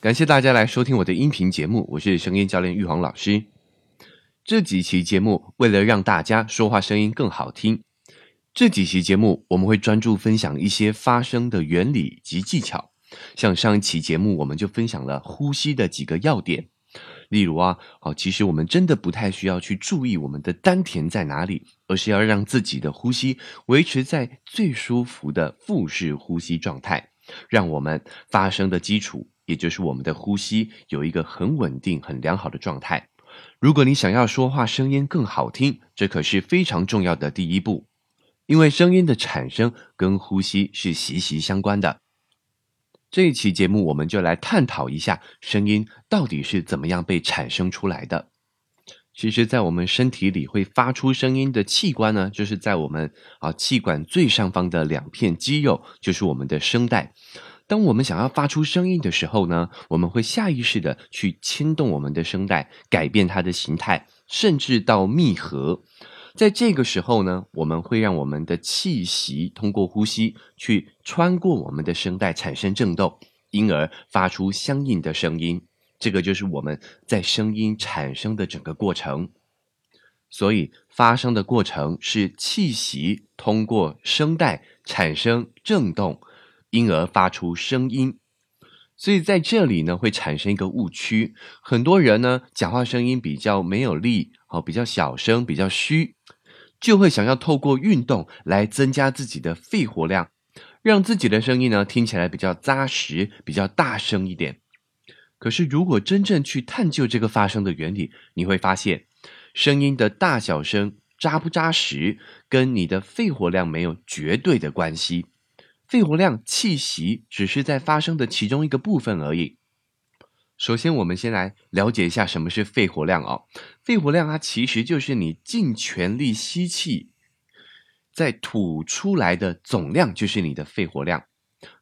感谢大家来收听我的音频节目，我是声音教练玉皇老师。这几期节目为了让大家说话声音更好听，这几期节目我们会专注分享一些发声的原理及技巧。像上一期节目，我们就分享了呼吸的几个要点，例如啊，好，其实我们真的不太需要去注意我们的丹田在哪里，而是要让自己的呼吸维持在最舒服的腹式呼吸状态，让我们发声的基础。也就是我们的呼吸有一个很稳定、很良好的状态。如果你想要说话声音更好听，这可是非常重要的第一步，因为声音的产生跟呼吸是息息相关的。这一期节目，我们就来探讨一下声音到底是怎么样被产生出来的。其实，在我们身体里会发出声音的器官呢，就是在我们啊气管最上方的两片肌肉，就是我们的声带。当我们想要发出声音的时候呢，我们会下意识的去牵动我们的声带，改变它的形态，甚至到闭合。在这个时候呢，我们会让我们的气息通过呼吸去穿过我们的声带，产生震动，因而发出相应的声音。这个就是我们在声音产生的整个过程。所以，发声的过程是气息通过声带产生震动。因而发出声音，所以在这里呢会产生一个误区。很多人呢讲话声音比较没有力，哦，比较小声，比较虚，就会想要透过运动来增加自己的肺活量，让自己的声音呢听起来比较扎实，比较大声一点。可是如果真正去探究这个发声的原理，你会发现，声音的大小声扎不扎实，跟你的肺活量没有绝对的关系。肺活量、气息只是在发声的其中一个部分而已。首先，我们先来了解一下什么是肺活量哦。肺活量它其实就是你尽全力吸气，再吐出来的总量就是你的肺活量。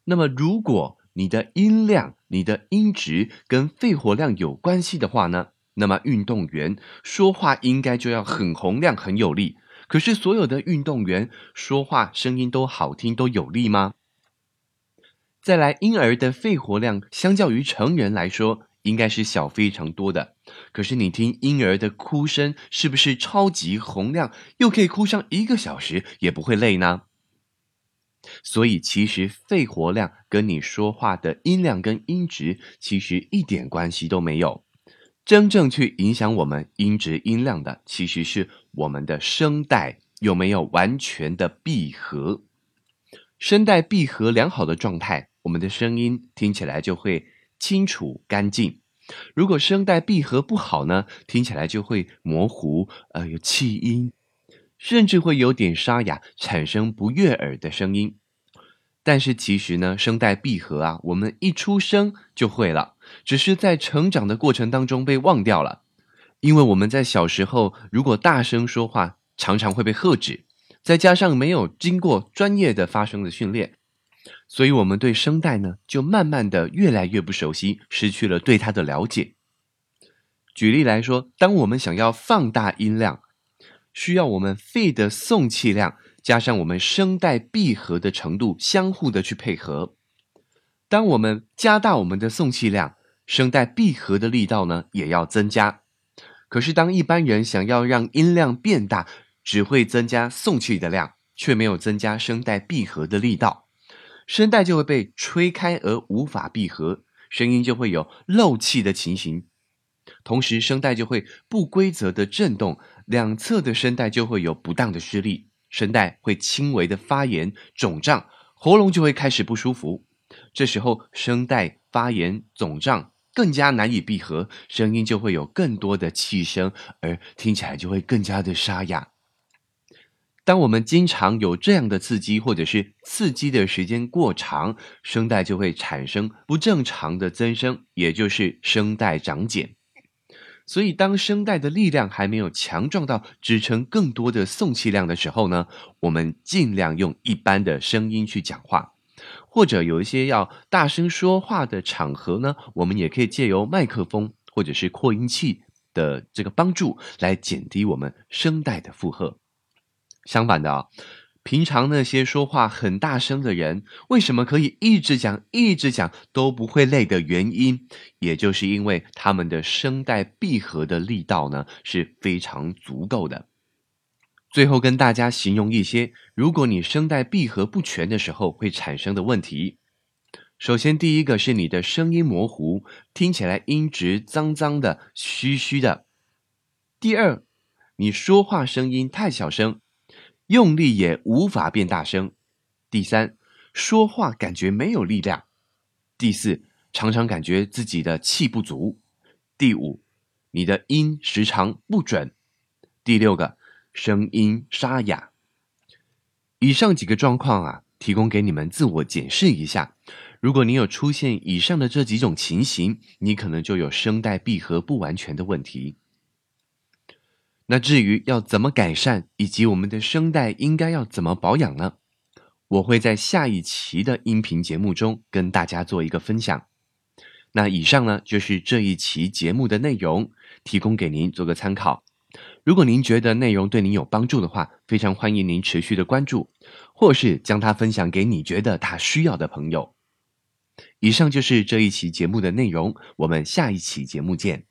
那么，如果你的音量、你的音值跟肺活量有关系的话呢，那么运动员说话应该就要很洪亮、很有力。可是，所有的运动员说话声音都好听、都有力吗？再来，婴儿的肺活量相较于成人来说，应该是小非常多的。可是，你听婴儿的哭声，是不是超级洪亮，又可以哭上一个小时也不会累呢？所以，其实肺活量跟你说话的音量跟音质其实一点关系都没有。真正去影响我们音质音量的，其实是我们的声带有没有完全的闭合。声带闭合良好的状态。我们的声音听起来就会清楚干净。如果声带闭合不好呢，听起来就会模糊，呃，有气音，甚至会有点沙哑，产生不悦耳的声音。但是其实呢，声带闭合啊，我们一出生就会了，只是在成长的过程当中被忘掉了。因为我们在小时候如果大声说话，常常会被喝止，再加上没有经过专业的发声的训练。所以，我们对声带呢，就慢慢的越来越不熟悉，失去了对它的了解。举例来说，当我们想要放大音量，需要我们肺的送气量加上我们声带闭合的程度相互的去配合。当我们加大我们的送气量，声带闭合的力道呢也要增加。可是，当一般人想要让音量变大，只会增加送气的量，却没有增加声带闭合的力道。声带就会被吹开而无法闭合，声音就会有漏气的情形，同时声带就会不规则的震动，两侧的声带就会有不当的施力，声带会轻微的发炎肿胀，喉咙就会开始不舒服。这时候声带发炎肿胀，更加难以闭合，声音就会有更多的气声，而听起来就会更加的沙哑。当我们经常有这样的刺激，或者是刺激的时间过长，声带就会产生不正常的增生，也就是声带长茧。所以，当声带的力量还没有强壮到支撑更多的送气量的时候呢，我们尽量用一般的声音去讲话，或者有一些要大声说话的场合呢，我们也可以借由麦克风或者是扩音器的这个帮助来减低我们声带的负荷。相反的啊，平常那些说话很大声的人，为什么可以一直讲、一直讲都不会累的原因，也就是因为他们的声带闭合的力道呢是非常足够的。最后跟大家形容一些，如果你声带闭合不全的时候会产生的问题。首先，第一个是你的声音模糊，听起来音质脏脏的、虚虚的。第二，你说话声音太小声，用力也无法变大声。第三，说话感觉没有力量。第四，常常感觉自己的气不足。第五，你的音时常不准。第六个，声音沙哑。以上几个状况啊，提供给你们自我检视一下。如果你有出现以上的这几种情形，你可能就有声带闭合不完全的问题。那至于要怎么改善，以及我们的声带应该要怎么保养呢？我会在下一期的音频节目中跟大家做一个分享。那以上呢就是这一期节目的内容，提供给您做个参考。如果您觉得内容对您有帮助的话，非常欢迎您持续的关注，或是将它分享给你觉得他需要的朋友。以上就是这一期节目的内容，我们下一期节目见。